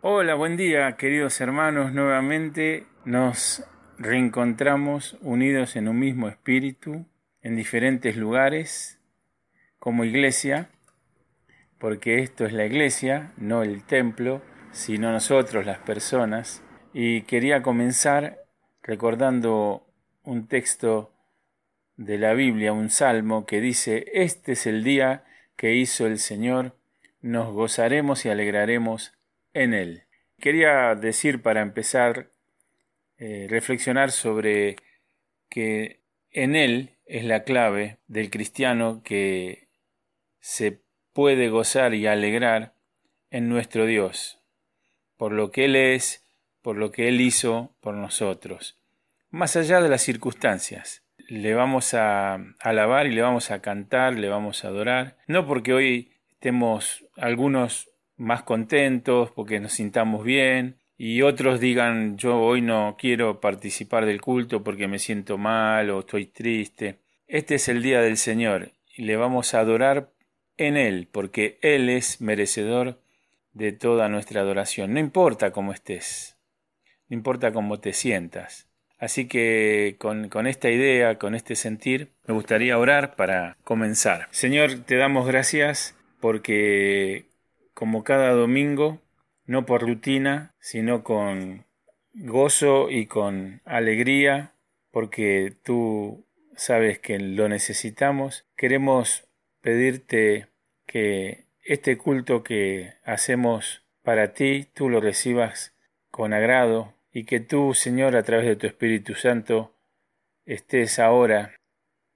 Hola, buen día queridos hermanos. Nuevamente nos reencontramos unidos en un mismo espíritu, en diferentes lugares, como iglesia, porque esto es la iglesia, no el templo, sino nosotros las personas. Y quería comenzar recordando un texto de la Biblia, un salmo que dice, Este es el día que hizo el Señor, nos gozaremos y alegraremos en él. Quería decir para empezar, eh, reflexionar sobre que en él es la clave del cristiano que se puede gozar y alegrar en nuestro Dios, por lo que Él es, por lo que Él hizo por nosotros, más allá de las circunstancias. Le vamos a alabar y le vamos a cantar, le vamos a adorar, no porque hoy estemos algunos más contentos, porque nos sintamos bien, y otros digan yo hoy no quiero participar del culto porque me siento mal o estoy triste. Este es el día del Señor y le vamos a adorar en Él, porque Él es merecedor de toda nuestra adoración. No importa cómo estés, no importa cómo te sientas. Así que con, con, esta idea, con este sentir, me gustaría orar para comenzar. Señor, te damos gracias porque como cada domingo, no por rutina, sino con gozo y con alegría, porque tú sabes que lo necesitamos. Queremos pedirte que este culto que hacemos para ti, tú lo recibas con agrado y que tú, Señor, a través de tu Espíritu Santo, estés ahora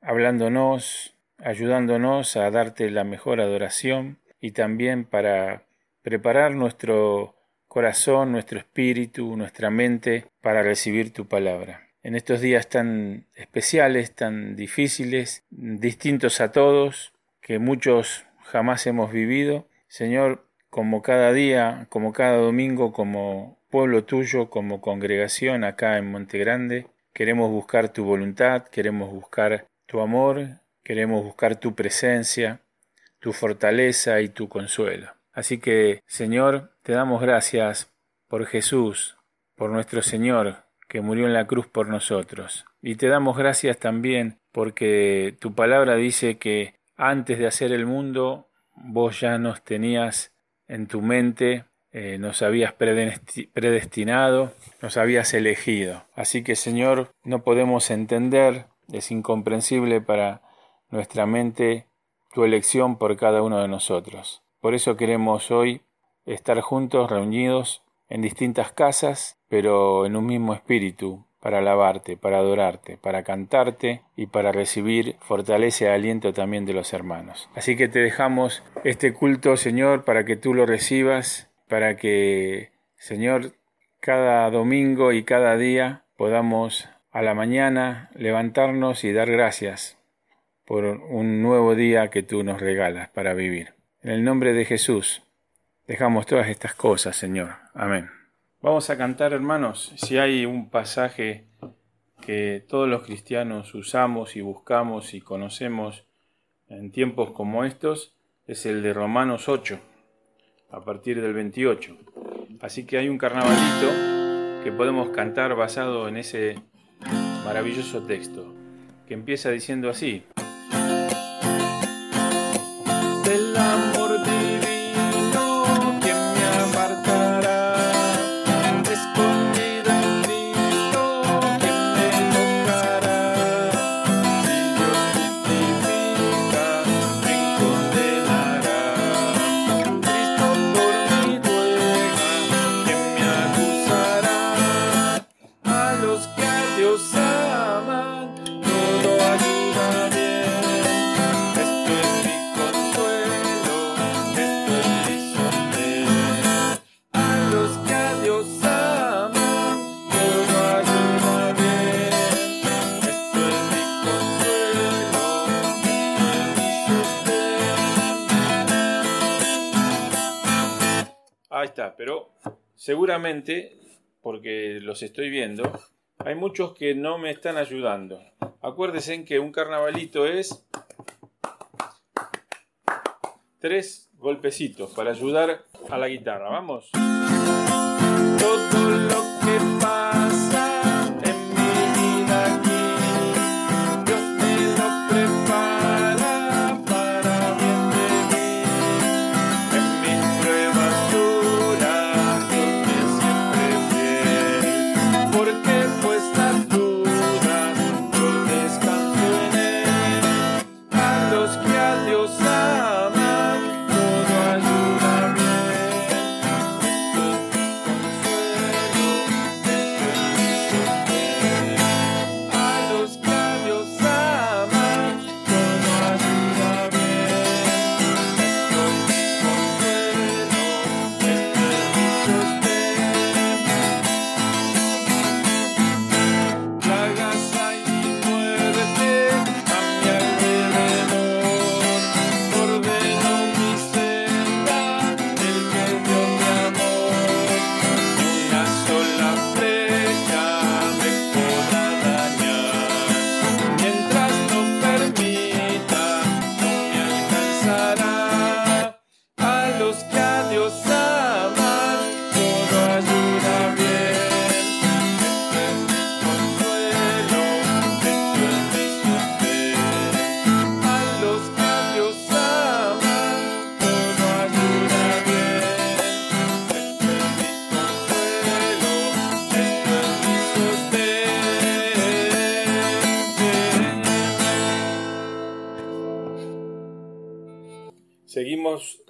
hablándonos, ayudándonos a darte la mejor adoración y también para preparar nuestro corazón, nuestro espíritu, nuestra mente para recibir tu palabra. En estos días tan especiales, tan difíciles, distintos a todos, que muchos jamás hemos vivido, Señor, como cada día, como cada domingo, como pueblo tuyo, como congregación acá en Monte Grande, queremos buscar tu voluntad, queremos buscar tu amor, queremos buscar tu presencia, tu fortaleza y tu consuelo. Así que, Señor, te damos gracias por Jesús, por nuestro Señor, que murió en la cruz por nosotros. Y te damos gracias también porque tu palabra dice que antes de hacer el mundo, vos ya nos tenías en tu mente, eh, nos habías predestinado, nos habías elegido. Así que, Señor, no podemos entender, es incomprensible para nuestra mente tu elección por cada uno de nosotros. Por eso queremos hoy estar juntos, reunidos en distintas casas, pero en un mismo espíritu, para alabarte, para adorarte, para cantarte y para recibir fortaleza y aliento también de los hermanos. Así que te dejamos este culto, Señor, para que tú lo recibas, para que, Señor, cada domingo y cada día podamos a la mañana levantarnos y dar gracias por un nuevo día que tú nos regalas para vivir. En el nombre de Jesús, dejamos todas estas cosas, Señor. Amén. Vamos a cantar, hermanos, si hay un pasaje que todos los cristianos usamos y buscamos y conocemos en tiempos como estos, es el de Romanos 8, a partir del 28. Así que hay un carnavalito que podemos cantar basado en ese maravilloso texto, que empieza diciendo así. Pero seguramente, porque los estoy viendo, hay muchos que no me están ayudando. Acuérdense en que un carnavalito es tres golpecitos para ayudar a la guitarra. Vamos.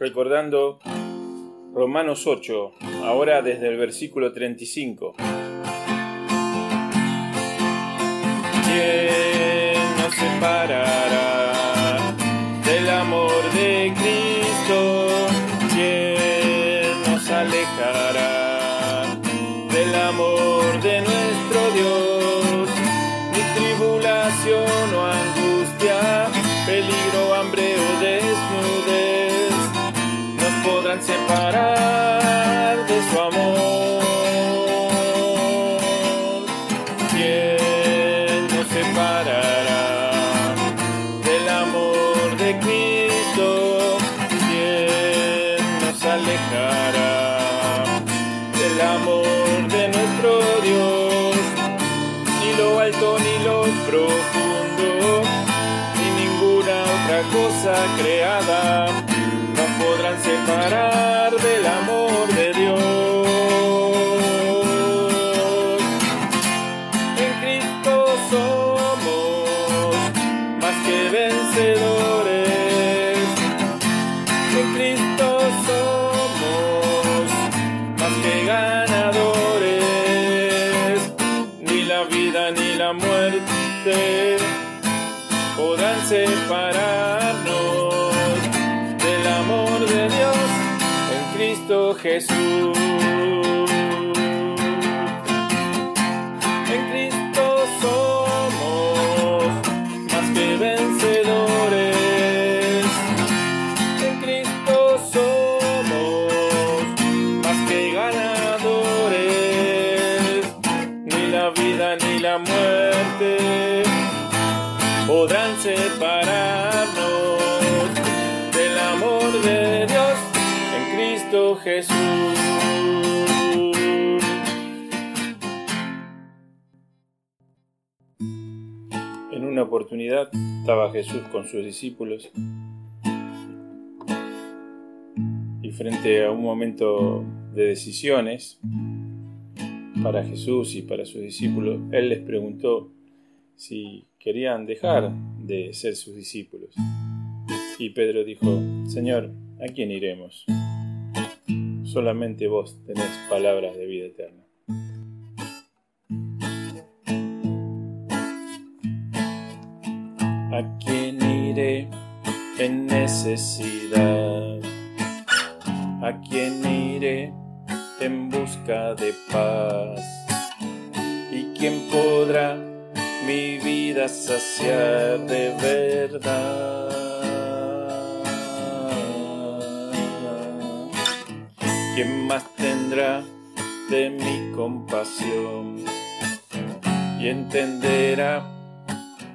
Recordando Romanos 8, ahora desde el versículo 35. ¿Quién nos separará podrán muerte podrán separarnos del amor de Dios en Cristo Jesús. Jesús. En una oportunidad estaba Jesús con sus discípulos y frente a un momento de decisiones para Jesús y para sus discípulos, Él les preguntó si querían dejar de ser sus discípulos. Y Pedro dijo, Señor, ¿a quién iremos? Solamente vos tenés palabras de vida eterna. ¿A quién iré en necesidad? ¿A quién iré en busca de paz? ¿Y quién podrá mi vida saciar de verdad? ¿Quién más tendrá de mi compasión y entenderá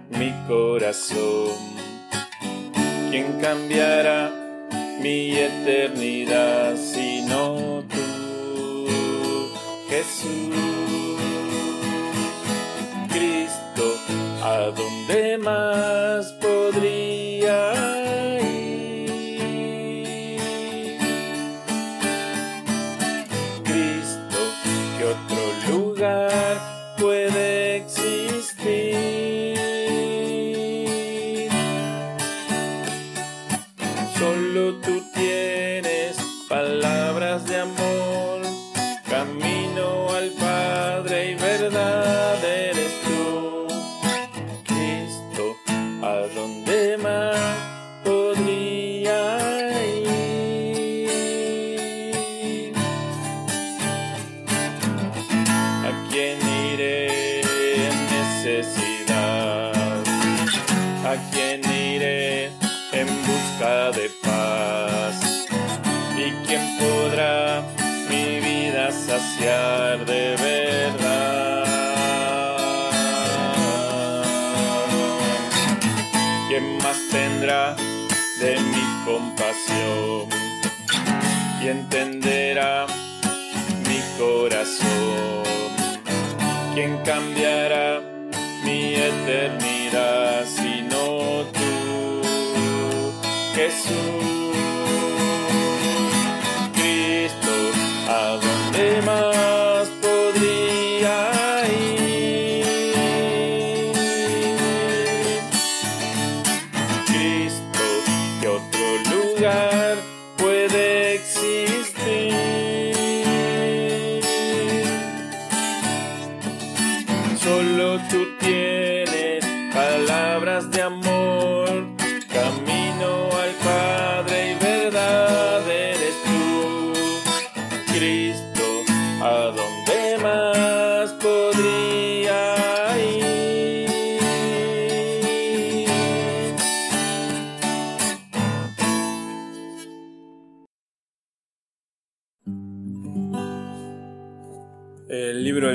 mi corazón? ¿Quién cambiará mi eternidad sino tú, Jesús? Cristo, ¿a dónde más podría cambiará mi eternidad sino tú, Jesús? Cristo, ¿a dónde más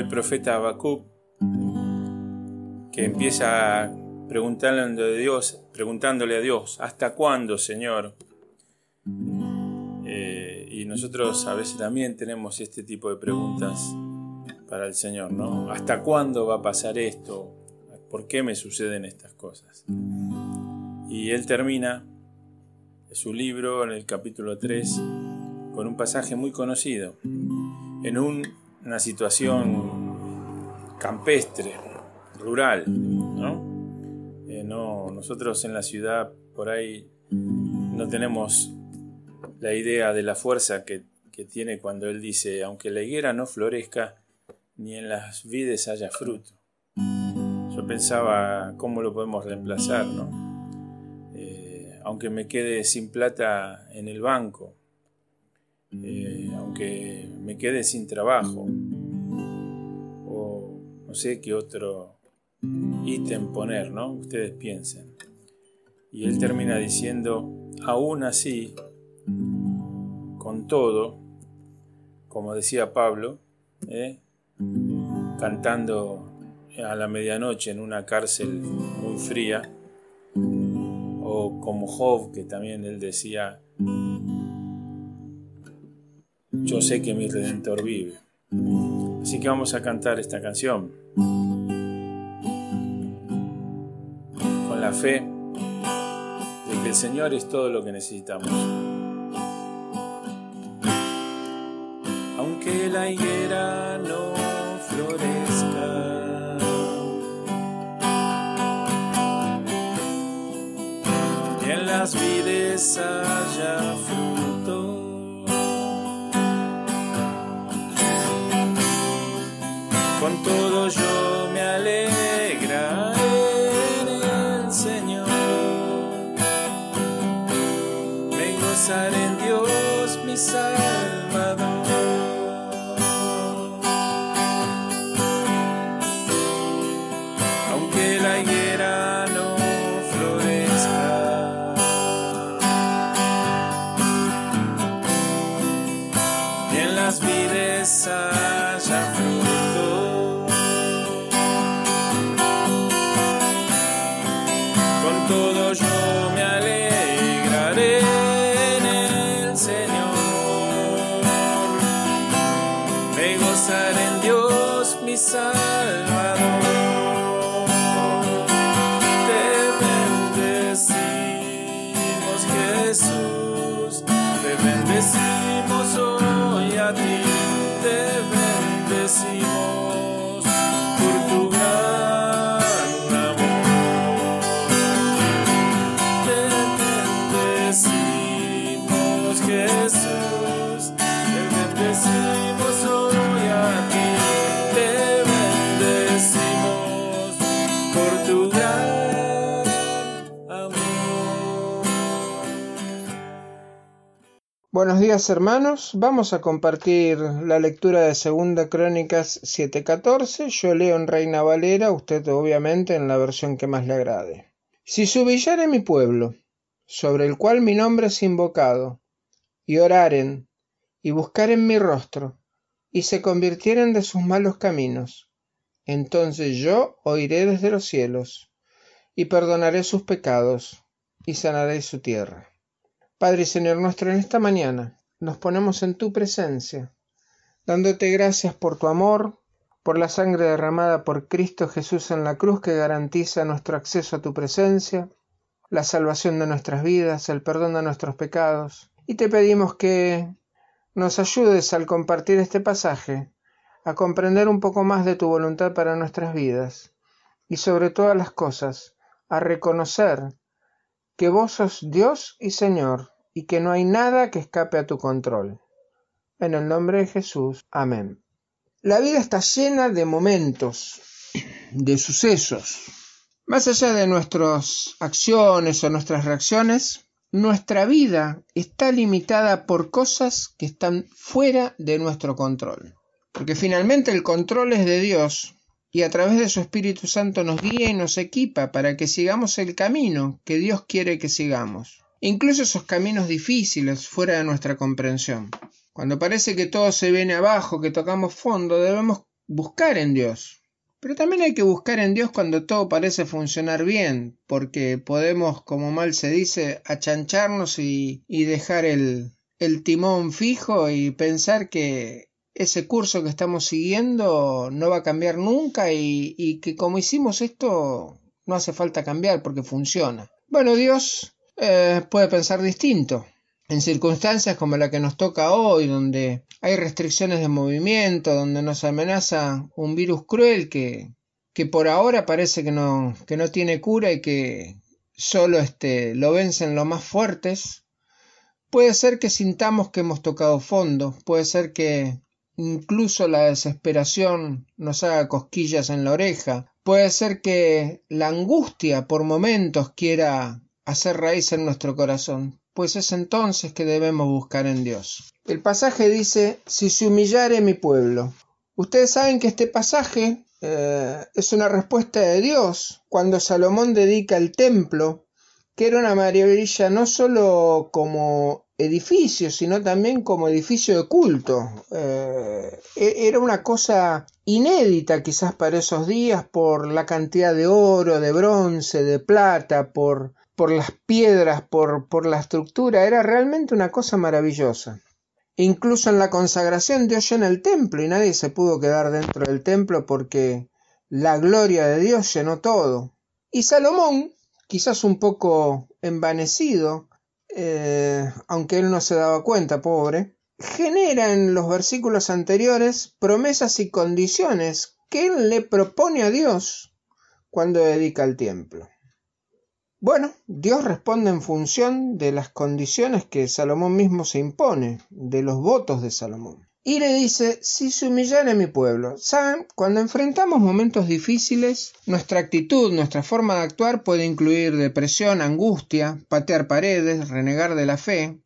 El profeta Habacuc que empieza preguntándole a Dios, preguntándole a Dios, ¿hasta cuándo, Señor? Eh, y nosotros a veces también tenemos este tipo de preguntas para el Señor, ¿no? ¿Hasta cuándo va a pasar esto? ¿Por qué me suceden estas cosas? Y él termina su libro en el capítulo 3 con un pasaje muy conocido, en una situación campestre, rural, eh, ¿no? Nosotros en la ciudad por ahí no tenemos la idea de la fuerza que, tiene cuando él dice, aunque la higuera no florezca, ni en las vides haya fruto. Yo pensaba cómo lo podemos reemplazar, ¿no? Eh, aunque me quede sin plata en el banco, eh, aunque me quede sin trabajo, no sé qué otro ítem poner, ¿no? Ustedes piensen. Y él termina diciendo, aún así, con todo, como decía Pablo, ¿eh? cantando a la medianoche en una cárcel muy fría, o como Job, que también él decía, yo sé que mi redentor vive. Así que vamos a cantar esta canción. la fe de que el Señor es todo lo que necesitamos. Aunque la higuera no florezca, y en las vides haya fruto, con todo yo me alegra. en Dios mi Salvador. Aunque la higuera no florezca, y en las vides Hermanos, vamos a compartir la lectura de Segunda Crónicas 7:14, yo leo en Reina Valera, usted obviamente en la versión que más le agrade. Si se mi pueblo, sobre el cual mi nombre es invocado, y oraren, y buscaren mi rostro, y se convirtieren de sus malos caminos, entonces yo oiré desde los cielos, y perdonaré sus pecados, y sanaré su tierra. Padre y Señor nuestro, en esta mañana nos ponemos en tu presencia, dándote gracias por tu amor, por la sangre derramada por Cristo Jesús en la cruz que garantiza nuestro acceso a tu presencia, la salvación de nuestras vidas, el perdón de nuestros pecados. Y te pedimos que nos ayudes al compartir este pasaje a comprender un poco más de tu voluntad para nuestras vidas y sobre todas las cosas a reconocer que vos sos Dios y Señor y que no hay nada que escape a tu control. En el nombre de Jesús. Amén. La vida está llena de momentos, de sucesos. Más allá de nuestras acciones o nuestras reacciones, nuestra vida está limitada por cosas que están fuera de nuestro control. Porque finalmente el control es de Dios y a través de su Espíritu Santo nos guía y nos equipa para que sigamos el camino que Dios quiere que sigamos. Incluso esos caminos difíciles fuera de nuestra comprensión. Cuando parece que todo se viene abajo, que tocamos fondo, debemos buscar en Dios. Pero también hay que buscar en Dios cuando todo parece funcionar bien, porque podemos, como mal se dice, achancharnos y, dejar el, el timón fijo y pensar que ese curso que estamos siguiendo no va a cambiar nunca y, que como hicimos esto no hace falta cambiar porque funciona. Bueno, Dios eh, puede pensar distinto. En circunstancias como la que nos toca hoy, donde hay restricciones de movimiento, donde nos amenaza un virus cruel que, que por ahora parece que no, que no tiene cura y que solo este, lo vencen los más fuertes, puede ser que sintamos que hemos tocado fondo, puede ser que incluso la desesperación nos haga cosquillas en la oreja, puede ser que la angustia por momentos quiera hacer raíz en nuestro corazón, pues es entonces que debemos buscar en Dios. El pasaje dice, si se humillare mi pueblo. Ustedes saben que este pasaje eh, es una respuesta de Dios cuando Salomón dedica el templo, que era una maravilla no solo como edificio, sino también como edificio de culto. Eh, e-, era una cosa inédita quizás para esos días por la cantidad de oro, de bronce, de plata, por, por las piedras, por, la estructura. Era realmente una cosa maravillosa. Incluso en la consagración Dios llena el templo y nadie se pudo quedar dentro del templo porque la gloria de Dios llenó todo. Y Salomón, quizás un poco envanecido, eh, aunque él no se daba cuenta, pobre, genera en los versículos anteriores promesas y condiciones que él le propone a Dios cuando dedica el templo. Bueno, Dios responde en función de las condiciones que Salomón mismo se impone, de los votos de Salomón y le dice, si se humillara mi pueblo. Saben, cuando enfrentamos momentos difíciles, nuestra actitud, nuestra forma de actuar puede incluir depresión, angustia, patear paredes, renegar de la fe,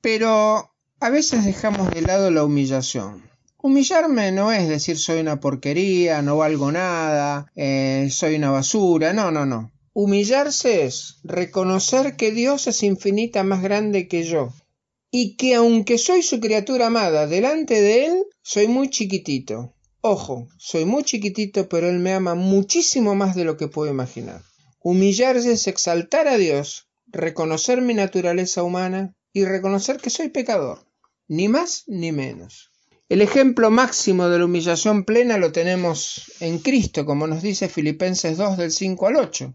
pero a veces dejamos de lado la humillación. Humillarme no es decir soy una porquería, no valgo nada, eh, soy una basura, no, no, no. Humillarse es reconocer que Dios es infinita más grande que yo, y que aunque soy su criatura amada delante de él, soy muy chiquitito. Ojo, soy muy chiquitito, pero él me ama muchísimo más de lo que puedo imaginar. Humillarse es exaltar a Dios, reconocer mi naturaleza humana y reconocer que soy pecador, ni más ni menos. El ejemplo máximo de la humillación plena lo tenemos en Cristo, como nos dice Filipenses 2 del 5 al 8.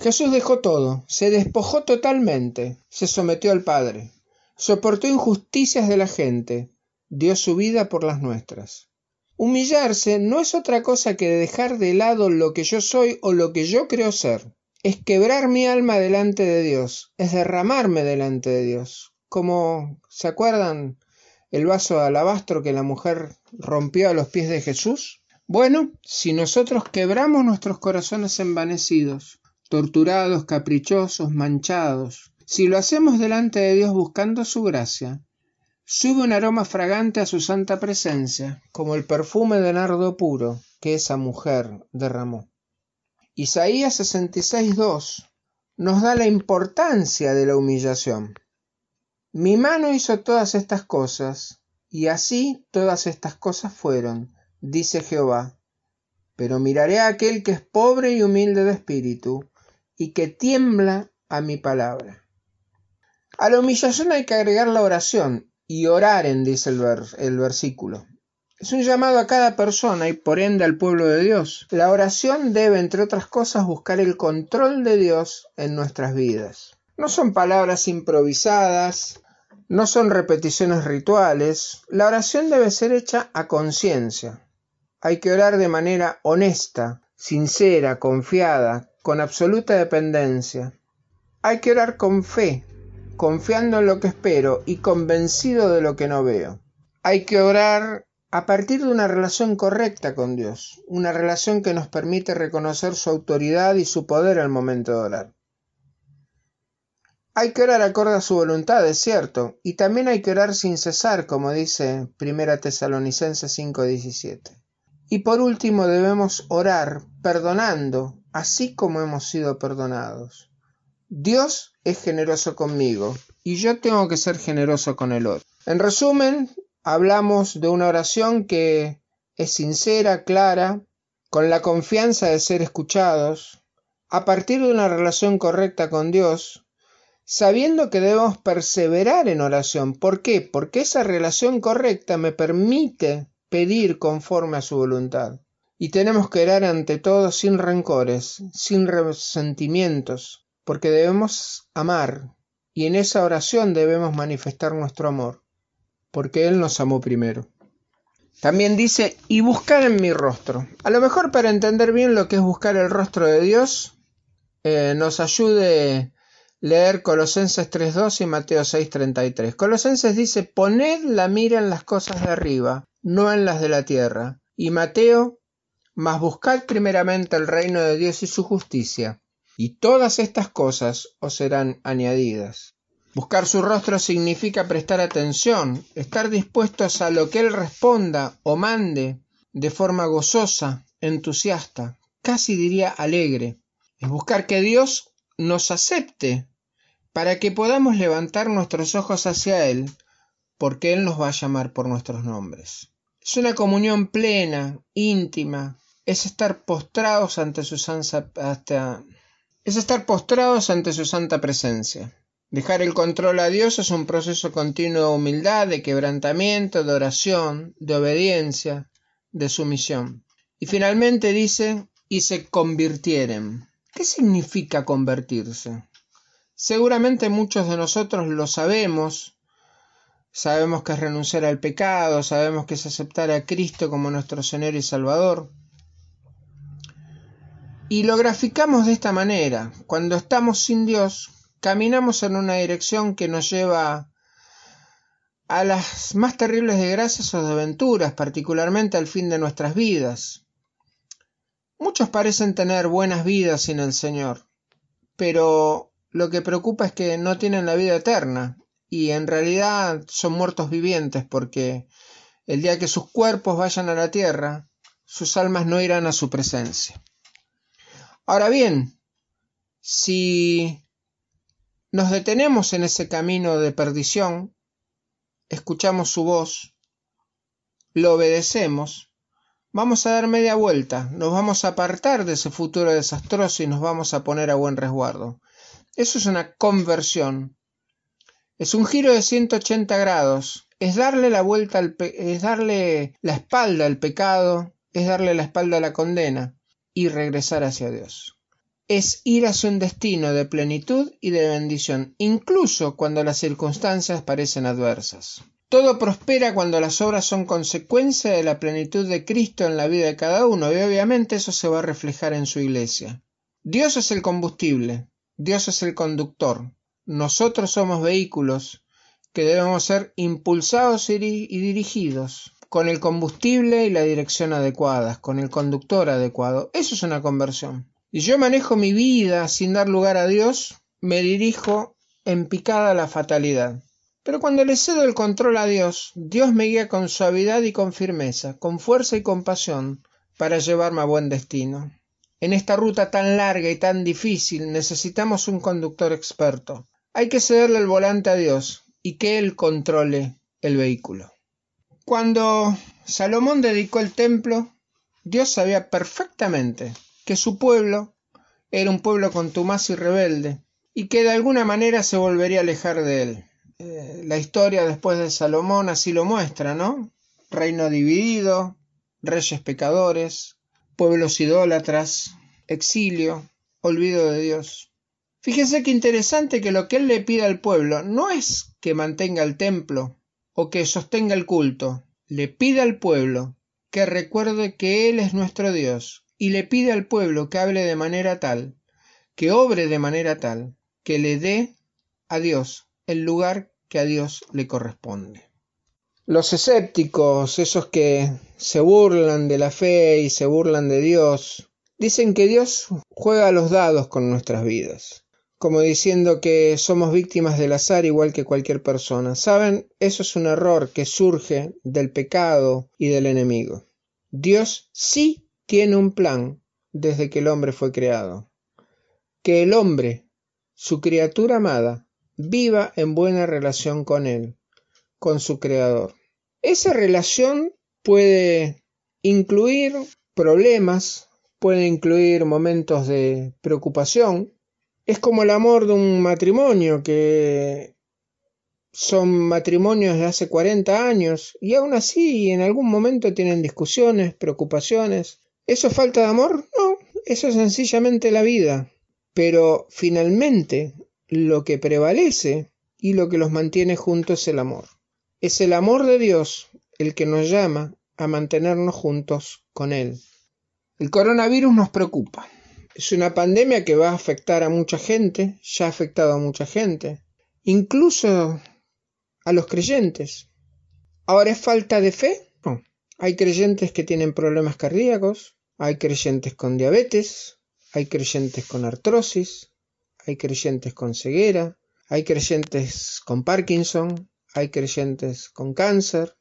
Jesús dejó todo, se despojó totalmente, se sometió al Padre, soportó injusticias de la gente, dio su vida por las nuestras. Humillarse no es otra cosa que dejar de lado lo que yo soy o lo que yo creo ser. Es quebrar mi alma delante de Dios, es derramarme delante de Dios. Como, ¿se acuerdan el vaso de alabastro que la mujer rompió a los pies de Jesús? Bueno, si nosotros quebramos nuestros corazones envanecidos, torturados, caprichosos, manchados. Si lo hacemos delante de Dios buscando su gracia, sube un aroma fragante a su santa presencia, como el perfume de nardo puro que esa mujer derramó. Isaías 66.2 nos da la importancia de la humillación. Mi mano hizo todas estas cosas, y así todas estas cosas fueron, dice Jehová. Pero miraré a aquel que es pobre y humilde de espíritu, y que tiembla a mi palabra. A la humillación hay que agregar la oración, y oraren, dice el, el versículo. Es un llamado a cada persona y por ende al pueblo de Dios. La oración debe, entre otras cosas, buscar el control de Dios en nuestras vidas. No son palabras improvisadas, no son repeticiones rituales. La oración debe ser hecha a conciencia. Hay que orar de manera honesta, sincera, confiada, con absoluta dependencia. Hay que orar con fe, confiando en lo que espero y convencido de lo que no veo. Hay que orar a partir de una relación correcta con Dios, una relación que nos permite reconocer su autoridad y su poder al momento de orar. Hay que orar acorde a su voluntad, es cierto, y también hay que orar sin cesar, como dice 1 Tesalonicenses 5:17. Y por último debemos orar perdonando, así como hemos sido perdonados. Dios es generoso conmigo y yo tengo que ser generoso con el otro. En resumen, hablamos de una oración que es sincera, clara, con la confianza de ser escuchados, a partir de una relación correcta con Dios, sabiendo que debemos perseverar en oración. ¿Por qué? Porque esa relación correcta me permite pedir conforme a su voluntad. Y tenemos que orar ante todo sin rencores, sin resentimientos, porque debemos amar, y en esa oración debemos manifestar nuestro amor, porque Él nos amó primero. También dice, y buscar en mi rostro. A lo mejor para entender bien lo que es buscar el rostro de Dios, eh, nos ayude leer Colosenses 3.2 y Mateo 6.33. Colosenses dice, poned la mira en las cosas de arriba, no en las de la tierra. Y Mateo, mas buscad primeramente el reino de Dios y su justicia, y todas estas cosas os serán añadidas. Buscar su rostro significa prestar atención, estar dispuestos a lo que Él responda o mande de forma gozosa, entusiasta, casi diría alegre. Es buscar que Dios nos acepte para que podamos levantar nuestros ojos hacia Él, porque Él nos va a llamar por nuestros nombres. Es una comunión plena, íntima, es estar postrados ante su santa, es estar postrados ante su santa presencia. Dejar el control a Dios es un proceso continuo de humildad, de quebrantamiento, de oración, de obediencia, de sumisión. Y finalmente dice, y se convirtieren. ¿Qué significa convertirse? Seguramente muchos de nosotros lo sabemos, sabemos que es renunciar al pecado, sabemos que es aceptar a Cristo como nuestro Señor y Salvador. Y lo graficamos de esta manera. Cuando estamos sin Dios, caminamos en una dirección que nos lleva a las más terribles desgracias o desventuras, particularmente al fin de nuestras vidas. Muchos parecen tener buenas vidas sin el Señor, pero lo que preocupa es que no tienen la vida eterna y en realidad son muertos vivientes porque el día que sus cuerpos vayan a la tierra, sus almas no irán a su presencia. Ahora bien, si nos detenemos en ese camino de perdición, escuchamos su voz, lo obedecemos, Vamos a dar media vuelta, nos vamos a apartar de ese futuro desastroso y nos vamos a poner a buen resguardo. Eso es una conversión. Es un giro de 180 grados. Es darle la vuelta al es darle la espalda al pecado, es darle la espalda a la condena y regresar hacia Dios. Es ir a su destino de plenitud y de bendición, incluso cuando las circunstancias parecen adversas. Todo prospera cuando las obras son consecuencia de la plenitud de Cristo en la vida de cada uno y obviamente eso se va a reflejar en su iglesia. Dios es el combustible, Dios es el conductor, nosotros somos vehículos que debemos ser impulsados y, dirigidos con el combustible y la dirección adecuadas, con el conductor adecuado. Eso es una conversión. Y yo manejo mi vida sin dar lugar a Dios, me dirijo en picada a la fatalidad. Pero cuando le cedo el control a Dios, Dios me guía con suavidad y con firmeza, con fuerza y compasión, para llevarme a buen destino. En esta ruta tan larga y tan difícil necesitamos un conductor experto. Hay que cederle el volante a Dios y que Él controle el vehículo. Cuando Salomón dedicó el templo, Dios sabía perfectamente que su pueblo era un pueblo contumaz y rebelde, y que de alguna manera se volvería a alejar de él. Eh, la historia después de Salomón así lo muestra, ¿no? reino dividido, reyes pecadores, pueblos idólatras, exilio, olvido de Dios. Fíjese qué interesante que lo que él le pide al pueblo no es que mantenga el templo o que sostenga el culto, le pide al pueblo que recuerde que Él es nuestro Dios y le pide al pueblo que hable de manera tal, que obre de manera tal, que le dé a Dios el lugar que a Dios le corresponde. Los escépticos, esos que se burlan de la fe y se burlan de Dios, dicen que Dios juega a los dados con nuestras vidas, como diciendo que somos víctimas del azar igual que cualquier persona. Saben, eso es un error que surge del pecado y del enemigo. Dios sí tiene un plan desde que el hombre fue creado. Que el hombre, su criatura amada, viva en buena relación con él, con su creador. Esa relación puede incluir problemas, puede incluir momentos de preocupación. Es como el amor de un matrimonio que son matrimonios de hace 40 años y aún así en algún momento tienen discusiones, preocupaciones. ¿Eso es falta de amor? No, eso es sencillamente la vida. Pero finalmente lo que prevalece y lo que los mantiene juntos es el amor. Es el amor de Dios el que nos llama a mantenernos juntos con Él. El coronavirus nos preocupa. Es una pandemia que va a afectar a mucha gente, ya ha afectado a mucha gente, incluso a los creyentes. Ahora es falta de fe. No. Hay creyentes que tienen problemas cardíacos, hay creyentes con diabetes, hay creyentes con artrosis, hay creyentes con ceguera, hay creyentes con Parkinson, hay creyentes con cáncer,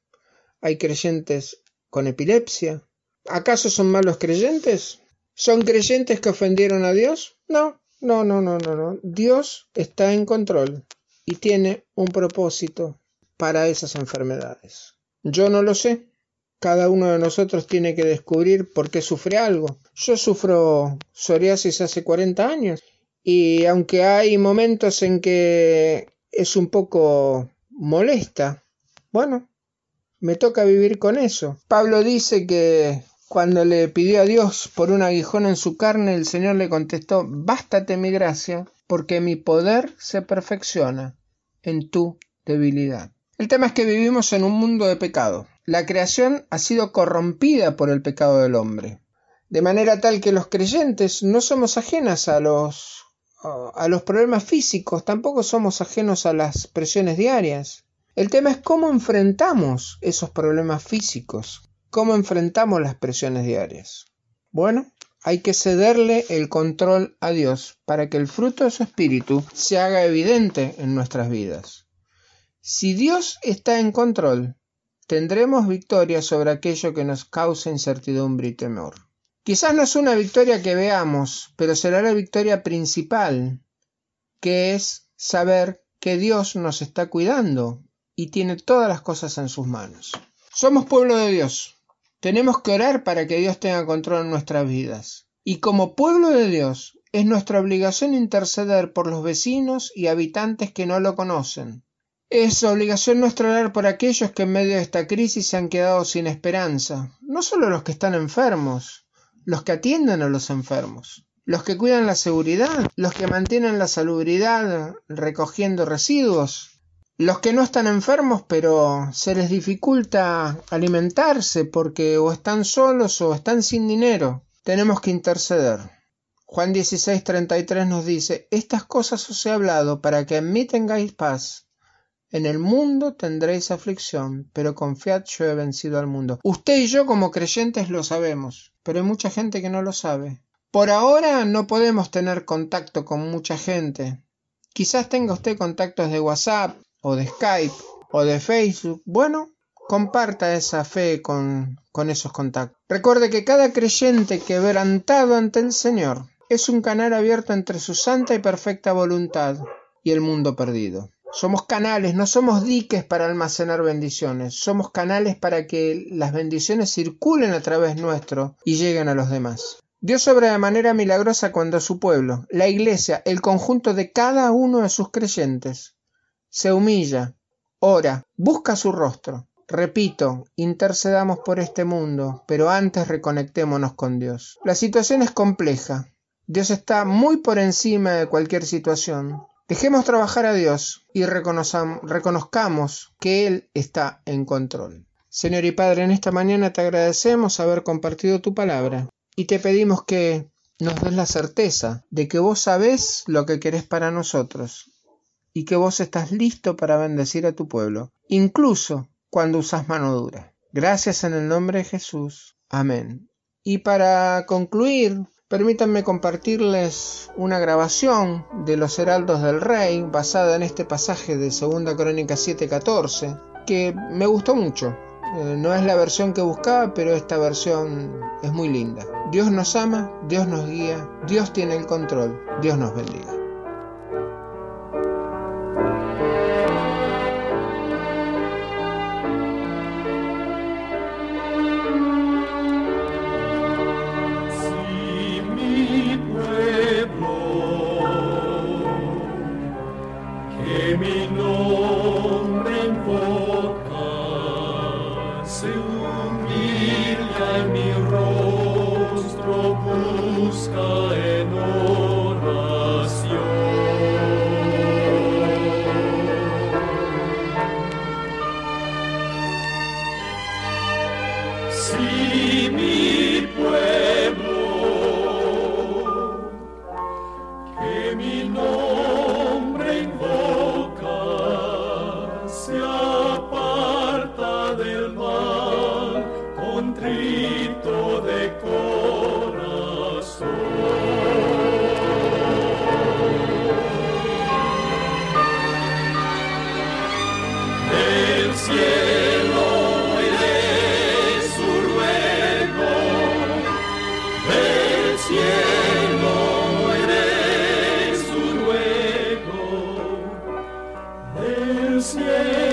hay creyentes con epilepsia. ¿Acaso son malos creyentes? ¿Son creyentes que ofendieron a Dios? No, no, no, no, no, no. Dios está en control y tiene un propósito para esas enfermedades. Yo no lo sé. Cada uno de nosotros tiene que descubrir por qué sufre algo. Yo sufro psoriasis hace 40 años y aunque hay momentos en que es un poco molesta. Bueno, me toca vivir con eso. Pablo dice que cuando le pidió a Dios por un aguijón en su carne, el Señor le contestó, Bástate mi gracia, porque mi poder se perfecciona en tu debilidad. El tema es que vivimos en un mundo de pecado. La creación ha sido corrompida por el pecado del hombre, de manera tal que los creyentes no somos ajenas a los a los problemas físicos, tampoco somos ajenos a las presiones diarias. El tema es cómo enfrentamos esos problemas físicos, cómo enfrentamos las presiones diarias. Bueno, hay que cederle el control a Dios para que el fruto de su espíritu se haga evidente en nuestras vidas. Si Dios está en control, tendremos victoria sobre aquello que nos causa incertidumbre y temor. Quizás no es una victoria que veamos, pero será la victoria principal, que es saber que Dios nos está cuidando y tiene todas las cosas en sus manos. Somos pueblo de Dios. Tenemos que orar para que Dios tenga control en nuestras vidas. Y como pueblo de Dios, es nuestra obligación interceder por los vecinos y habitantes que no lo conocen. Es obligación nuestra orar por aquellos que en medio de esta crisis se han quedado sin esperanza, no solo los que están enfermos, los que atienden a los enfermos, los que cuidan la seguridad, los que mantienen la salubridad recogiendo residuos, los que no están enfermos pero se les dificulta alimentarse porque o están solos o están sin dinero. Tenemos que interceder. Juan 16:33 nos dice, Estas cosas os he hablado para que en mí tengáis paz. En el mundo tendréis aflicción, pero confiad yo he vencido al mundo. Usted y yo como creyentes lo sabemos, pero hay mucha gente que no lo sabe. Por ahora no podemos tener contacto con mucha gente. Quizás tenga usted contactos de WhatsApp o de Skype o de Facebook. Bueno, comparta esa fe con, esos contactos. Recuerde que cada creyente quebrantado ante el Señor es un canal abierto entre su santa y perfecta voluntad y el mundo perdido. Somos canales, no somos diques para almacenar bendiciones, somos canales para que las bendiciones circulen a través nuestro y lleguen a los demás. Dios obra de manera milagrosa cuando su pueblo, la iglesia, el conjunto de cada uno de sus creyentes, se humilla, ora, busca su rostro, Repito, intercedamos por este mundo, pero antes reconectémonos con Dios. La situación es compleja. Dios está muy por encima de cualquier situación. Dejemos trabajar a Dios y reconozcamos que Él está en control. Señor y Padre, en esta mañana te agradecemos haber compartido tu palabra y te pedimos que nos des la certeza de que vos sabés lo que querés para nosotros y que vos estás listo para bendecir a tu pueblo, incluso cuando usas mano dura. Gracias en el nombre de Jesús. Amén. Y para concluir, Permítanme compartirles una grabación de Los Heraldos del Rey basada en este pasaje de 2 Crónica 7:14 que me gustó mucho. Eh, no es la versión que buscaba, pero esta versión es muy linda. Dios nos ama, Dios nos guía, Dios tiene el control, Dios nos bendiga. Atento a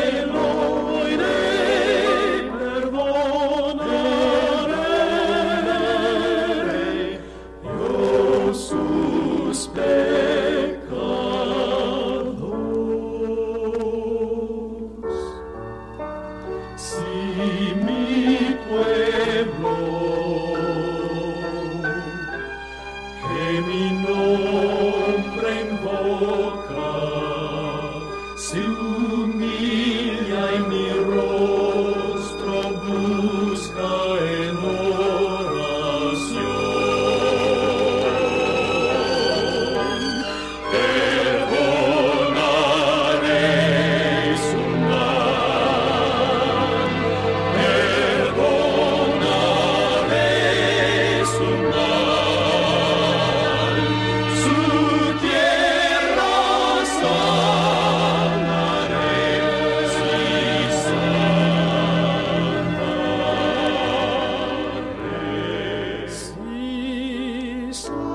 su